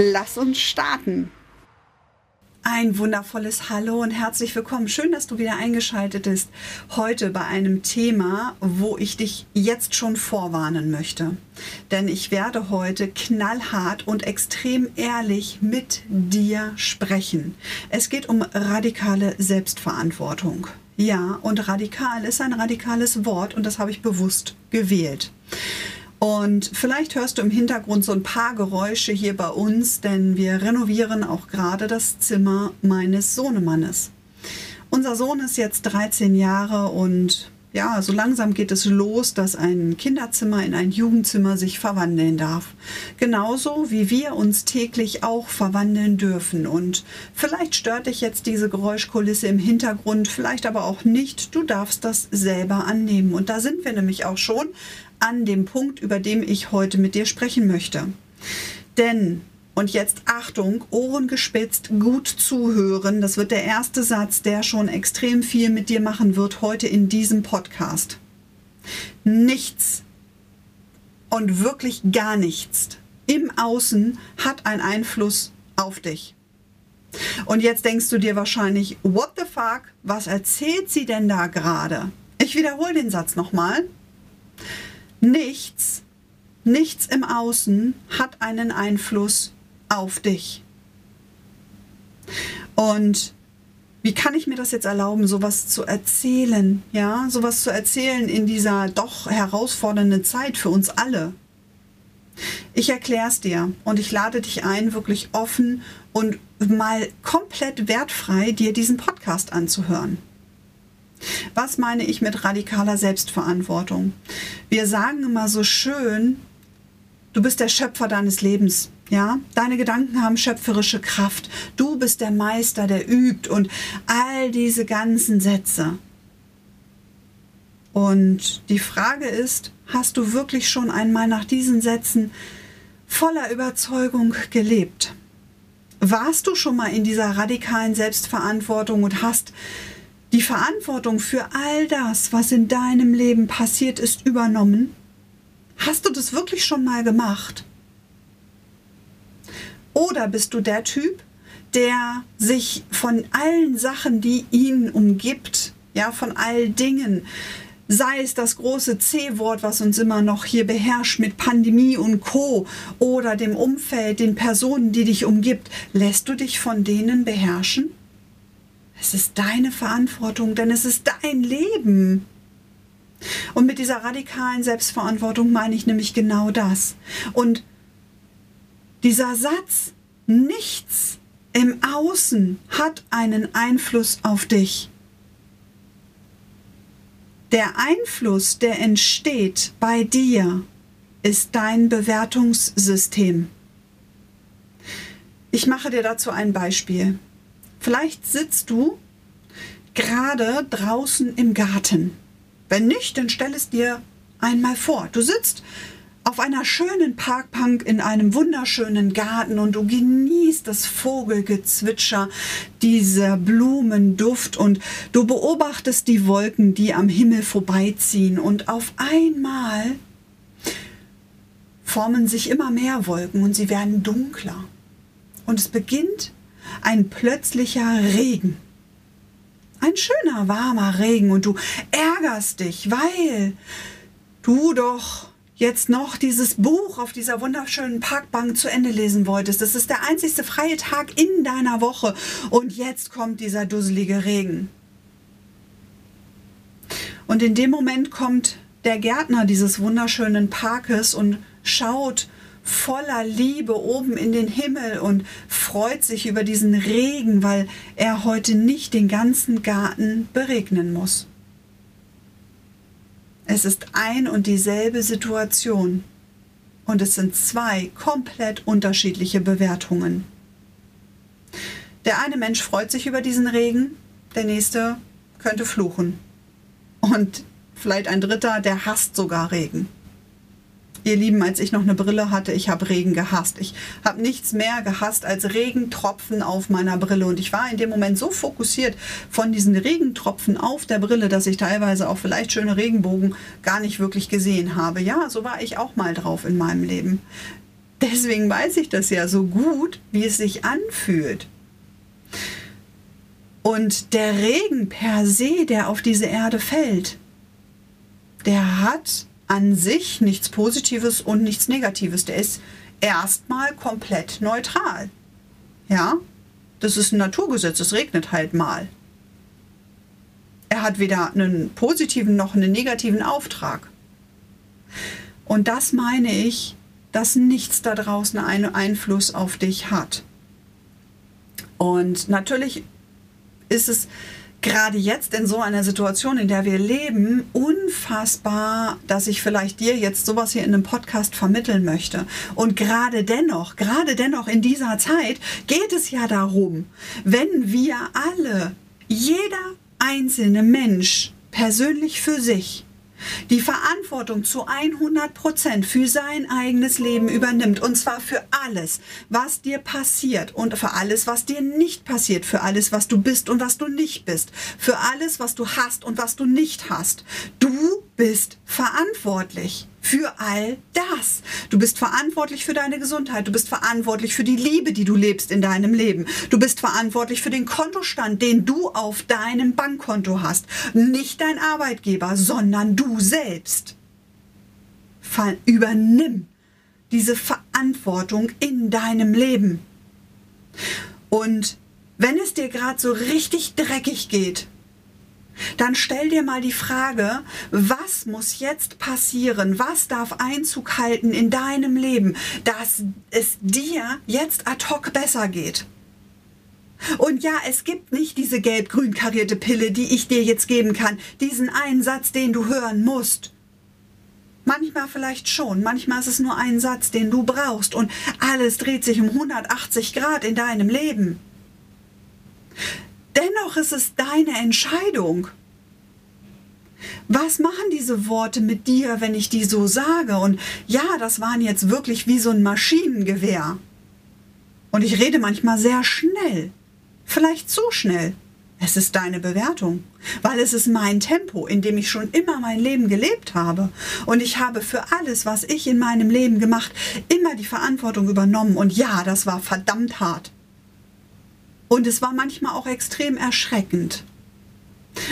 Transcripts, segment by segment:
Lass uns starten. Ein wundervolles Hallo und herzlich willkommen. Schön, dass du wieder eingeschaltet bist. Heute bei einem Thema, wo ich dich jetzt schon vorwarnen möchte. Denn ich werde heute knallhart und extrem ehrlich mit dir sprechen. Es geht um radikale Selbstverantwortung. Ja, und radikal ist ein radikales Wort und das habe ich bewusst gewählt. Und vielleicht hörst du im Hintergrund so ein paar Geräusche hier bei uns, denn wir renovieren auch gerade das Zimmer meines Sohnemannes. Unser Sohn ist jetzt 13 Jahre und ja, so langsam geht es los, dass ein Kinderzimmer in ein Jugendzimmer sich verwandeln darf. Genauso wie wir uns täglich auch verwandeln dürfen. Und vielleicht stört dich jetzt diese Geräuschkulisse im Hintergrund, vielleicht aber auch nicht. Du darfst das selber annehmen. Und da sind wir nämlich auch schon an dem Punkt, über den ich heute mit dir sprechen möchte. Denn, und jetzt Achtung, Ohren gespitzt, gut zuhören, das wird der erste Satz, der schon extrem viel mit dir machen wird heute in diesem Podcast. Nichts und wirklich gar nichts im Außen hat einen Einfluss auf dich. Und jetzt denkst du dir wahrscheinlich, what the fuck, was erzählt sie denn da gerade? Ich wiederhole den Satz nochmal. Nichts, nichts im Außen hat einen Einfluss auf dich. Und wie kann ich mir das jetzt erlauben, sowas zu erzählen? Ja, sowas zu erzählen in dieser doch herausfordernden Zeit für uns alle. Ich erkläre es dir und ich lade dich ein, wirklich offen und mal komplett wertfrei dir diesen Podcast anzuhören. Was meine ich mit radikaler Selbstverantwortung? Wir sagen immer so schön, du bist der Schöpfer deines Lebens. Ja, deine Gedanken haben schöpferische Kraft. Du bist der Meister, der übt und all diese ganzen Sätze. Und die Frage ist, hast du wirklich schon einmal nach diesen Sätzen voller Überzeugung gelebt? Warst du schon mal in dieser radikalen Selbstverantwortung und hast die Verantwortung für all das, was in deinem Leben passiert ist, übernommen? Hast du das wirklich schon mal gemacht? Oder bist du der Typ, der sich von allen Sachen, die ihn umgibt, ja, von all Dingen, sei es das große C-Wort, was uns immer noch hier beherrscht mit Pandemie und Co. oder dem Umfeld, den Personen, die dich umgibt, lässt du dich von denen beherrschen? Es ist deine Verantwortung, denn es ist dein Leben. Und mit dieser radikalen Selbstverantwortung meine ich nämlich genau das. Und dieser Satz, nichts im Außen hat einen Einfluss auf dich. Der Einfluss, der entsteht bei dir, ist dein Bewertungssystem. Ich mache dir dazu ein Beispiel. Vielleicht sitzt du gerade draußen im Garten. Wenn nicht, dann stell es dir einmal vor. Du sitzt auf einer schönen Parkbank in einem wunderschönen Garten und du genießt das Vogelgezwitscher, dieser Blumenduft und du beobachtest die Wolken, die am Himmel vorbeiziehen und auf einmal formen sich immer mehr Wolken und sie werden dunkler. Und es beginnt ein plötzlicher Regen. Ein schöner, warmer Regen und du ärgerst dich, weil du doch jetzt noch dieses Buch auf dieser wunderschönen Parkbank zu Ende lesen wolltest. Das ist der einzigste freie Tag in deiner Woche und jetzt kommt dieser dusselige Regen. Und in dem Moment kommt der Gärtner dieses wunderschönen Parkes und schaut voller Liebe oben in den Himmel und freut sich über diesen Regen, weil er heute nicht den ganzen Garten beregnen muss. Es ist ein und dieselbe Situation. Und es sind zwei komplett unterschiedliche Bewertungen. Der eine Mensch freut sich über diesen Regen, der nächste könnte fluchen. Und vielleicht ein dritter, der hasst sogar Regen. Ihr Lieben, als ich noch eine Brille hatte, ich habe Regen gehasst. Ich habe nichts mehr gehasst als Regentropfen auf meiner Brille. Und ich war in dem Moment so fokussiert von diesen Regentropfen auf der Brille, dass ich teilweise auch vielleicht schöne Regenbogen gar nicht wirklich gesehen habe. Ja, so war ich auch mal drauf in meinem Leben. Deswegen weiß ich das ja so gut, wie es sich anfühlt. Und der Regen per se, der auf diese Erde fällt, der hat an sich nichts Positives und nichts Negatives. Der ist erstmal komplett neutral. Ja, das ist ein Naturgesetz, es regnet halt mal. Er hat weder einen positiven noch einen negativen Auftrag. Und das meine ich, dass nichts da draußen einen Einfluss auf dich hat. Und natürlich ist es gerade jetzt in so einer Situation, in der wir leben, unfassbar, dass ich vielleicht dir jetzt sowas hier in einem Podcast vermitteln möchte. Und gerade dennoch, gerade dennoch in dieser Zeit geht es ja darum, wenn wir alle, jeder einzelne Mensch persönlich für sich die Verantwortung zu 100 Prozent für sein eigenes Leben übernimmt. Und zwar für alles, was dir passiert und für alles, was dir nicht passiert, für alles, was du bist und was du nicht bist, für alles, was du hast und was du nicht hast. Du bist verantwortlich für all das. Du bist verantwortlich für deine Gesundheit. Du bist verantwortlich für die Liebe, die du lebst in deinem Leben. Du bist verantwortlich für den Kontostand, den du auf deinem Bankkonto hast. Nicht dein Arbeitgeber, sondern du selbst. Übernimm diese Verantwortung in deinem Leben. Und wenn es dir gerade so richtig dreckig geht, dann stell dir mal die Frage, was muss jetzt passieren? Was darf Einzug halten in deinem Leben, dass es dir jetzt ad hoc besser geht? Und ja, es gibt nicht diese gelb-grün karierte Pille, die ich dir jetzt geben kann, diesen einen Satz, den du hören musst. Manchmal vielleicht schon, manchmal ist es nur ein Satz, den du brauchst und alles dreht sich um 180 Grad in deinem Leben. Dennoch ist es deine Entscheidung. Was machen diese Worte mit dir, wenn ich die so sage? Und ja, das waren jetzt wirklich wie so ein Maschinengewehr. Und ich rede manchmal sehr schnell. Vielleicht zu schnell. Es ist deine Bewertung, weil es ist mein Tempo, in dem ich schon immer mein Leben gelebt habe. Und ich habe für alles, was ich in meinem Leben gemacht, immer die Verantwortung übernommen. Und ja, das war verdammt hart. Und es war manchmal auch extrem erschreckend.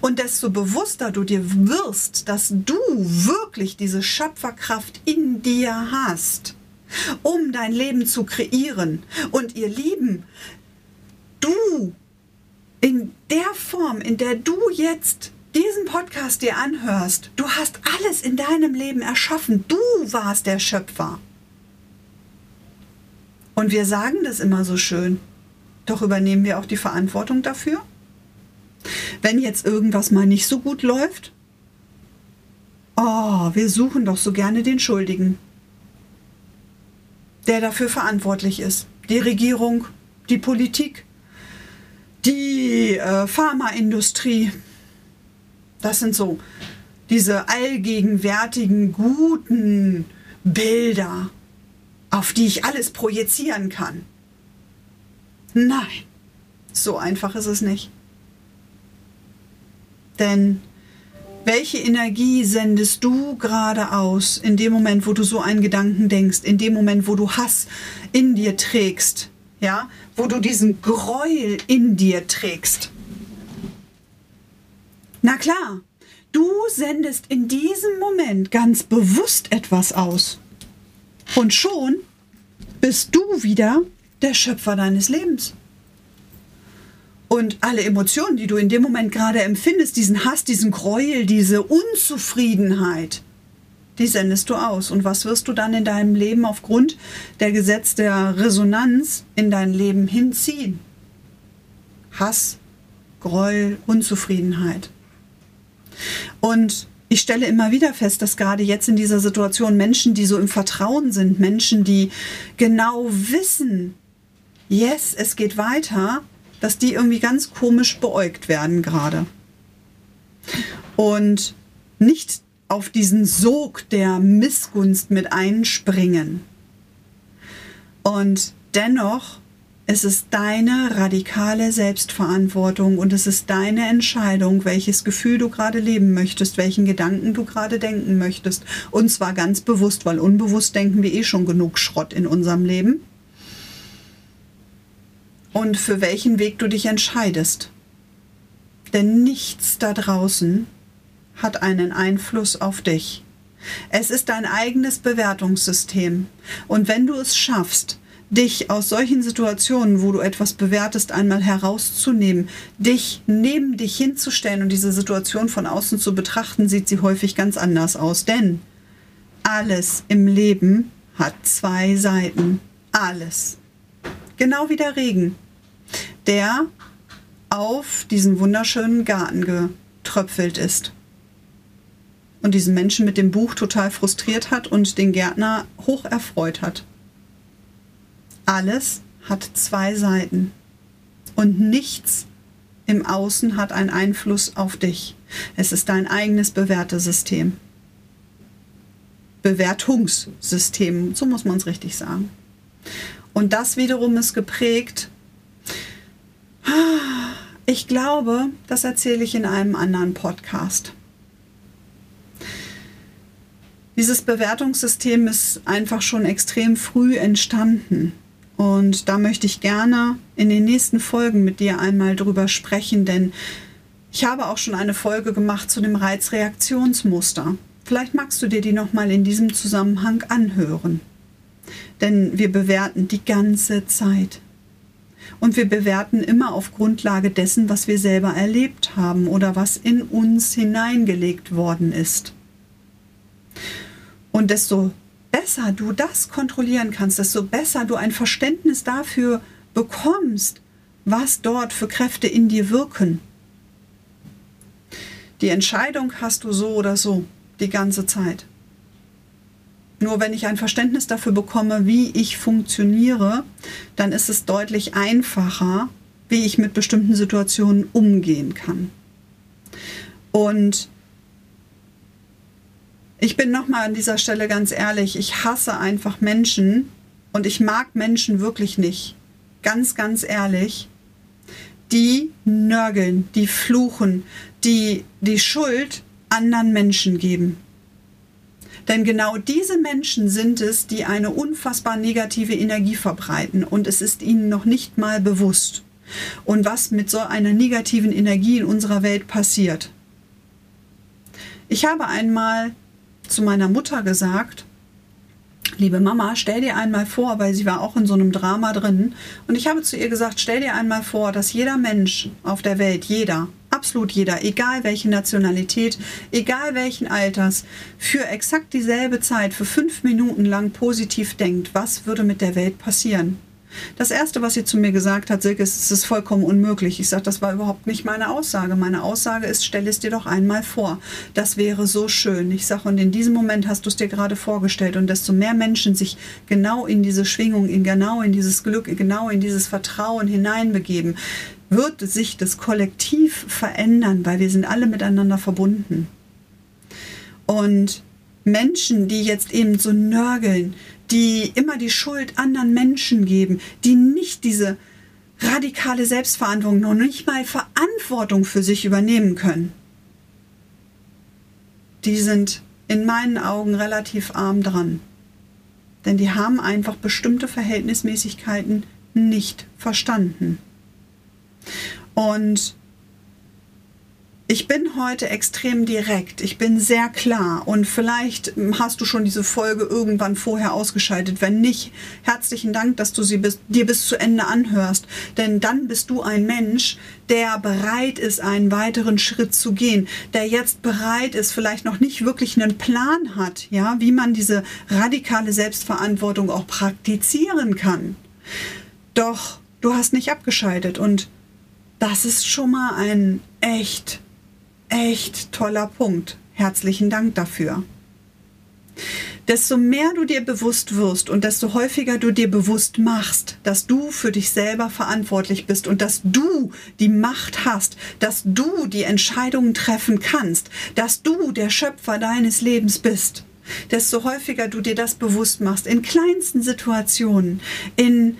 Und desto bewusster du dir wirst, dass du wirklich diese Schöpferkraft in dir hast, um dein Leben zu kreieren. Und ihr Lieben, du in der Form, in der du jetzt diesen Podcast dir anhörst, du hast alles in deinem Leben erschaffen. Du warst der Schöpfer. Und wir sagen das immer so schön. Doch übernehmen wir auch die Verantwortung dafür? Wenn jetzt irgendwas mal nicht so gut läuft? Oh, wir suchen doch so gerne den Schuldigen, der dafür verantwortlich ist. Die Regierung, die Politik, die äh, Pharmaindustrie. Das sind so diese allgegenwärtigen guten Bilder, auf die ich alles projizieren kann. Nein, so einfach ist es nicht. Denn welche Energie sendest du gerade aus in dem Moment, wo du so einen Gedanken denkst, in dem Moment, wo du Hass in dir trägst, ja, wo du diesen Gräuel in dir trägst? Na klar, du sendest in diesem Moment ganz bewusst etwas aus. Und schon bist du wieder der Schöpfer deines Lebens. Und alle Emotionen, die du in dem Moment gerade empfindest, diesen Hass, diesen Gräuel, diese Unzufriedenheit, die sendest du aus. Und was wirst du dann in deinem Leben aufgrund der Gesetz der Resonanz in dein Leben hinziehen? Hass, Gräuel, Unzufriedenheit. Und ich stelle immer wieder fest, dass gerade jetzt in dieser Situation Menschen, die so im Vertrauen sind, Menschen, die genau wissen, yes, es geht weiter, dass die irgendwie ganz komisch beäugt werden gerade. Und nicht auf diesen Sog der Missgunst mit einspringen. Und dennoch es ist deine radikale Selbstverantwortung und es ist deine Entscheidung, welches Gefühl du gerade leben möchtest, welchen Gedanken du gerade denken möchtest. Und zwar ganz bewusst, weil unbewusst denken wir eh schon genug Schrott in unserem Leben. Und für welchen Weg du dich entscheidest. Denn nichts da draußen hat einen Einfluss auf dich. Es ist dein eigenes Bewertungssystem. Und wenn du es schaffst, dich aus solchen Situationen, wo du etwas bewertest, einmal herauszunehmen, dich neben dich hinzustellen und diese Situation von außen zu betrachten, sieht sie häufig ganz anders aus. Denn alles im Leben hat zwei Seiten. Alles. Genau wie der Regen, der auf diesen wunderschönen Garten getröpfelt ist. Und diesen Menschen mit dem Buch total frustriert hat und den Gärtner hoch erfreut hat. Alles hat zwei Seiten und nichts im Außen hat einen Einfluss auf dich. Es ist dein eigenes Bewertesystem. Bewertungssystem, so muss man es richtig sagen. Und das wiederum ist geprägt. Ich glaube, das erzähle ich in einem anderen Podcast. Dieses Bewertungssystem ist einfach schon extrem früh entstanden. Und da möchte ich gerne in den nächsten Folgen mit dir einmal drüber sprechen, denn ich habe auch schon eine Folge gemacht zu dem Reizreaktionsmuster. Vielleicht magst du dir die nochmal in diesem Zusammenhang anhören. Denn wir bewerten die ganze Zeit. Und wir bewerten immer auf Grundlage dessen, was wir selber erlebt haben oder was in uns hineingelegt worden ist. Und desto besser du das kontrollieren kannst, desto besser du ein Verständnis dafür bekommst, was dort für Kräfte in dir wirken. Die Entscheidung hast du so oder so die ganze Zeit. Nur wenn ich ein Verständnis dafür bekomme, wie ich funktioniere, dann ist es deutlich einfacher, wie ich mit bestimmten Situationen umgehen kann. Und ich bin nochmal an dieser Stelle ganz ehrlich, ich hasse einfach Menschen und ich mag Menschen wirklich nicht. Ganz, ganz ehrlich. Die nörgeln, die fluchen, die die Schuld anderen Menschen geben. Denn genau diese Menschen sind es, die eine unfassbar negative Energie verbreiten und es ist ihnen noch nicht mal bewusst. Und was mit so einer negativen Energie in unserer Welt passiert. Ich habe einmal zu meiner Mutter gesagt, liebe Mama, stell dir einmal vor, weil sie war auch in so einem Drama drin, und ich habe zu ihr gesagt, stell dir einmal vor, dass jeder Mensch auf der Welt, jeder, absolut jeder, egal welche Nationalität, egal welchen Alters, für exakt dieselbe Zeit, für fünf Minuten lang positiv denkt, was würde mit der Welt passieren? Das Erste, was sie zu mir gesagt hat, Silke, es ist vollkommen unmöglich. Ich sage, das war überhaupt nicht meine Aussage. Meine Aussage ist, stell es dir doch einmal vor. Das wäre so schön. Ich sage, und in diesem Moment hast du es dir gerade vorgestellt. Und desto mehr Menschen sich genau in diese Schwingung, in genau in dieses Glück, genau in dieses Vertrauen hineinbegeben, wird sich das Kollektiv verändern, weil wir sind alle miteinander verbunden. Und Menschen, die jetzt eben so nörgeln, die immer die Schuld anderen Menschen geben, die nicht diese radikale Selbstverantwortung, noch nicht mal Verantwortung für sich übernehmen können, die sind in meinen Augen relativ arm dran. Denn die haben einfach bestimmte Verhältnismäßigkeiten nicht verstanden. Und ich bin heute extrem direkt, ich bin sehr klar und vielleicht hast du schon diese Folge irgendwann vorher ausgeschaltet. Wenn nicht, herzlichen Dank, dass du sie bis, dir bis zu Ende anhörst, denn dann bist du ein Mensch, der bereit ist, einen weiteren Schritt zu gehen, der jetzt bereit ist, vielleicht noch nicht wirklich einen Plan hat, ja, wie man diese radikale Selbstverantwortung auch praktizieren kann. Doch du hast nicht abgeschaltet und das ist schon mal ein echt echt toller Punkt. herzlichen Dank dafür. Desto mehr du dir bewusst wirst und desto häufiger du dir bewusst machst, dass du für dich selber verantwortlich bist und dass du die Macht hast, dass du die Entscheidungen treffen kannst, dass du der Schöpfer deines Lebens bist, desto häufiger du dir das bewusst machst, in kleinsten Situationen, in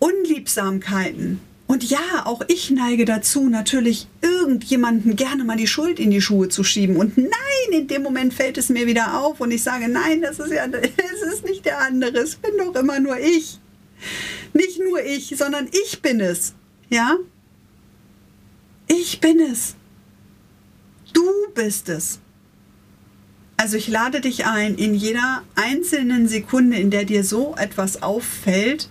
Unliebsamkeiten, und ja, auch ich neige dazu, natürlich irgendjemanden gerne mal die Schuld in die Schuhe zu schieben. Und nein, in dem Moment fällt es mir wieder auf und ich sage, nein, das ist ja, es ist nicht der andere, es bin doch immer nur ich. Nicht nur ich, sondern ich bin es. Ja? Ich bin es. Du bist es. Also ich lade dich ein, in jeder einzelnen Sekunde, in der dir so etwas auffällt,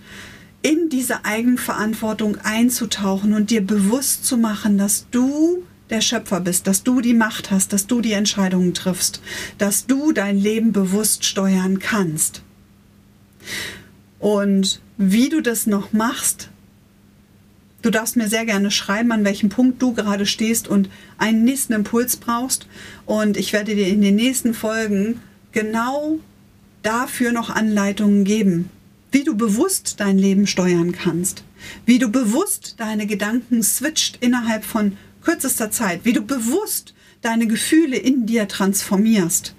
in diese Eigenverantwortung einzutauchen und dir bewusst zu machen, dass du der Schöpfer bist, dass du die Macht hast, dass du die Entscheidungen triffst, dass du dein Leben bewusst steuern kannst. Und wie du das noch machst, du darfst mir sehr gerne schreiben, an welchem Punkt du gerade stehst und einen nächsten Impuls brauchst. Und ich werde dir in den nächsten Folgen genau dafür noch Anleitungen geben, wie du bewusst dein Leben steuern kannst, wie du bewusst deine Gedanken switcht innerhalb von kürzester Zeit, wie du bewusst deine Gefühle in dir transformierst,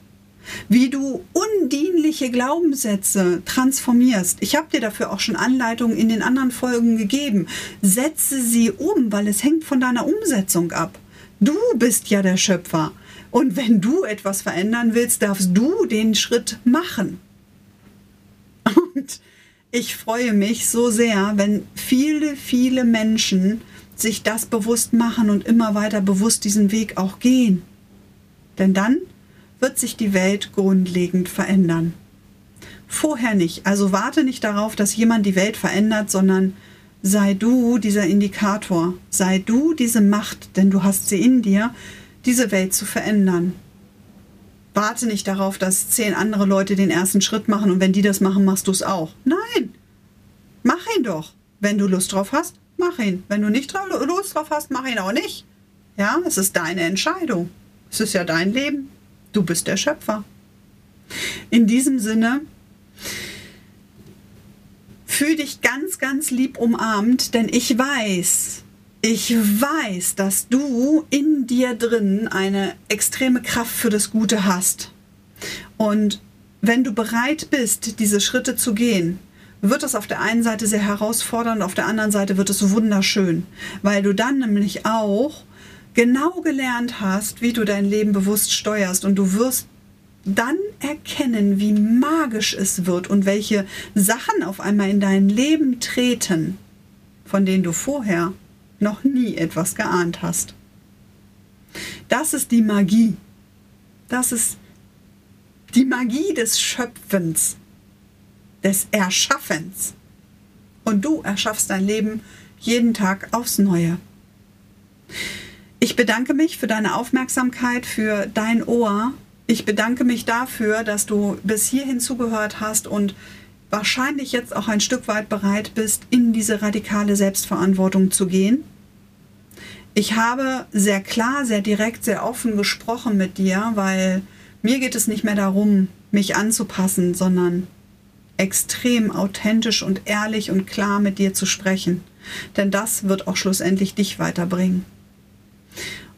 wie du undienliche Glaubenssätze transformierst. Ich habe dir dafür auch schon Anleitungen in den anderen Folgen gegeben. Setze sie um, weil es hängt von deiner Umsetzung ab. Du bist ja der Schöpfer. Und wenn du etwas verändern willst, darfst du den Schritt machen. Ich freue mich so sehr, wenn viele, viele Menschen sich das bewusst machen und immer weiter bewusst diesen Weg auch gehen. Denn dann wird sich die Welt grundlegend verändern. Vorher nicht. Also warte nicht darauf, dass jemand die Welt verändert, sondern sei du dieser Indikator, sei du diese Macht, denn du hast sie in dir, diese Welt zu verändern warte nicht darauf, dass zehn andere Leute den ersten Schritt machen und wenn die das machen, machst du es auch. Nein, mach ihn doch. Wenn du Lust drauf hast, mach ihn. Wenn du nicht Lust drauf hast, mach ihn auch nicht. Ja, es ist deine Entscheidung. Es ist ja dein Leben. Du bist der Schöpfer. In diesem Sinne, fühl dich ganz, ganz lieb umarmt, denn ich weiß, ich weiß, dass du in dir drin eine extreme Kraft für das Gute hast. Und wenn du bereit bist, diese Schritte zu gehen, wird es auf der einen Seite sehr herausfordernd, auf der anderen Seite wird es wunderschön, weil du dann nämlich auch genau gelernt hast, wie du dein Leben bewusst steuerst und du wirst dann erkennen, wie magisch es wird und welche Sachen auf einmal in dein Leben treten, von denen du vorher noch nie etwas geahnt hast. Das ist die Magie. Das ist die Magie des Schöpfens, des Erschaffens. Und du erschaffst dein Leben jeden Tag aufs Neue. Ich bedanke mich für deine Aufmerksamkeit, für dein Ohr. Ich bedanke mich dafür, dass du bis hierhin zugehört hast und wahrscheinlich jetzt auch ein Stück weit bereit bist, in diese radikale Selbstverantwortung zu gehen. Ich habe sehr klar, sehr direkt, sehr offen gesprochen mit dir, weil mir geht es nicht mehr darum, mich anzupassen, sondern extrem authentisch und ehrlich und klar mit dir zu sprechen. Denn das wird auch schlussendlich dich weiterbringen.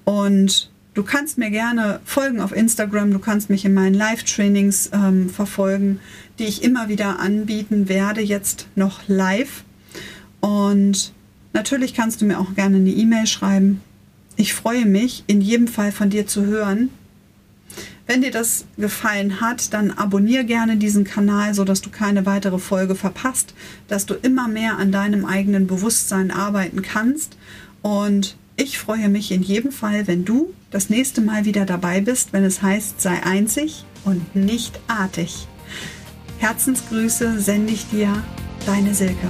Und du kannst mir gerne folgen auf Instagram, du kannst mich in meinen Live-Trainings ähm, verfolgen, die ich immer wieder anbieten werde, jetzt noch live. Und Natürlich kannst du mir auch gerne eine E-Mail schreiben. Ich freue mich, in jedem Fall von dir zu hören. Wenn dir das gefallen hat, dann abonniere gerne diesen Kanal, sodass du keine weitere Folge verpasst, dass du immer mehr an deinem eigenen Bewusstsein arbeiten kannst. Und ich freue mich in jedem Fall, wenn du das nächste Mal wieder dabei bist, wenn es heißt, sei einzig und nicht artig. Herzensgrüße sende ich dir, deine Silke.